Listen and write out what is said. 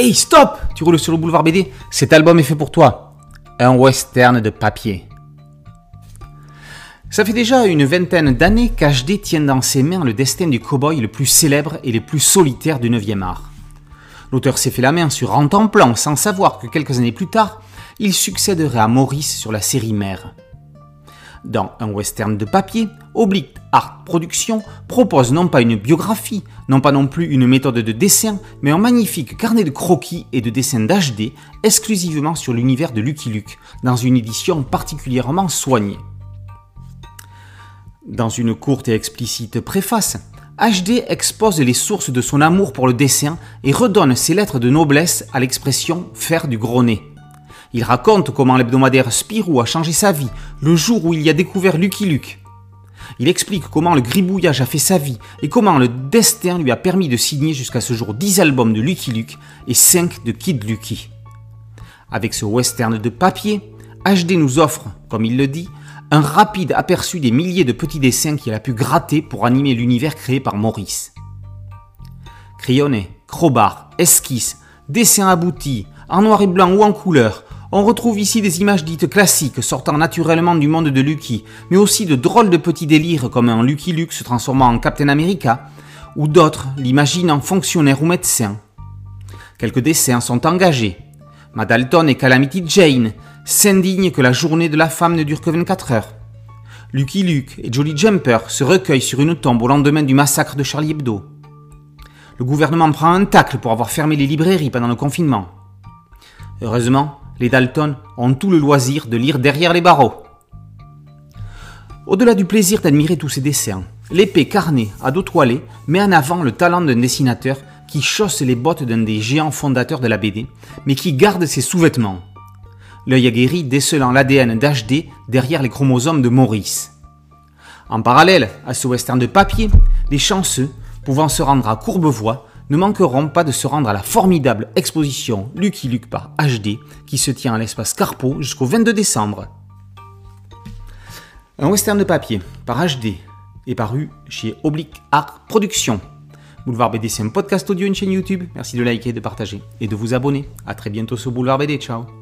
Hey, stop Tu roules sur le boulevard BD Cet album est fait pour toi. Un western de papier. Ça fait déjà une vingtaine d'années qu'HD tient dans ses mains le destin du cowboy le plus célèbre et le plus solitaire du 9e art. L'auteur s'est fait la main sur plan sans savoir que quelques années plus tard, il succéderait à Maurice sur la série Mère. Dans un western de papier, Oblique Art Production propose non pas une biographie, non pas non plus une méthode de dessin, mais un magnifique carnet de croquis et de dessins d'HD exclusivement sur l'univers de Lucky Luke, dans une édition particulièrement soignée. Dans une courte et explicite préface, HD expose les sources de son amour pour le dessin et redonne ses lettres de noblesse à l'expression faire du gros nez. Il raconte comment l'hebdomadaire Spirou a changé sa vie le jour où il y a découvert Lucky Luke. Il explique comment le gribouillage a fait sa vie et comment le destin lui a permis de signer jusqu'à ce jour 10 albums de Lucky Luke et 5 de Kid Lucky. Avec ce western de papier, HD nous offre, comme il le dit, un rapide aperçu des milliers de petits dessins qu'il a pu gratter pour animer l'univers créé par Maurice. Crayonnés, crowbar, esquisses, dessins aboutis, en noir et blanc ou en couleur, on retrouve ici des images dites classiques sortant naturellement du monde de Lucky, mais aussi de drôles de petits délires comme un Lucky Luke se transformant en Captain America, ou d'autres l'imaginant fonctionnaire ou médecin. Quelques dessins sont engagés. Madalton et Calamity Jane s'indignent que la journée de la femme ne dure que 24 heures. Lucky Luke et Jolly Jumper se recueillent sur une tombe au lendemain du massacre de Charlie Hebdo. Le gouvernement prend un tacle pour avoir fermé les librairies pendant le confinement. Heureusement, les Dalton ont tout le loisir de lire derrière les barreaux. Au-delà du plaisir d'admirer tous ces dessins, l'épée carnée à dos toilé met en avant le talent d'un dessinateur qui chausse les bottes d'un des géants fondateurs de la BD, mais qui garde ses sous-vêtements. L'œil aguerri décelant l'ADN d'HD derrière les chromosomes de Maurice. En parallèle à ce western de papier, les chanceux, pouvant se rendre à Courbevoie, ne manqueront pas de se rendre à la formidable exposition Lucky Luke par HD qui se tient à l'espace Carpo jusqu'au 22 décembre. Un western de papier par HD est paru chez Oblique Art Productions. Boulevard BD, c'est un podcast audio, une chaîne YouTube. Merci de liker, de partager et de vous abonner. A très bientôt sur Boulevard BD. Ciao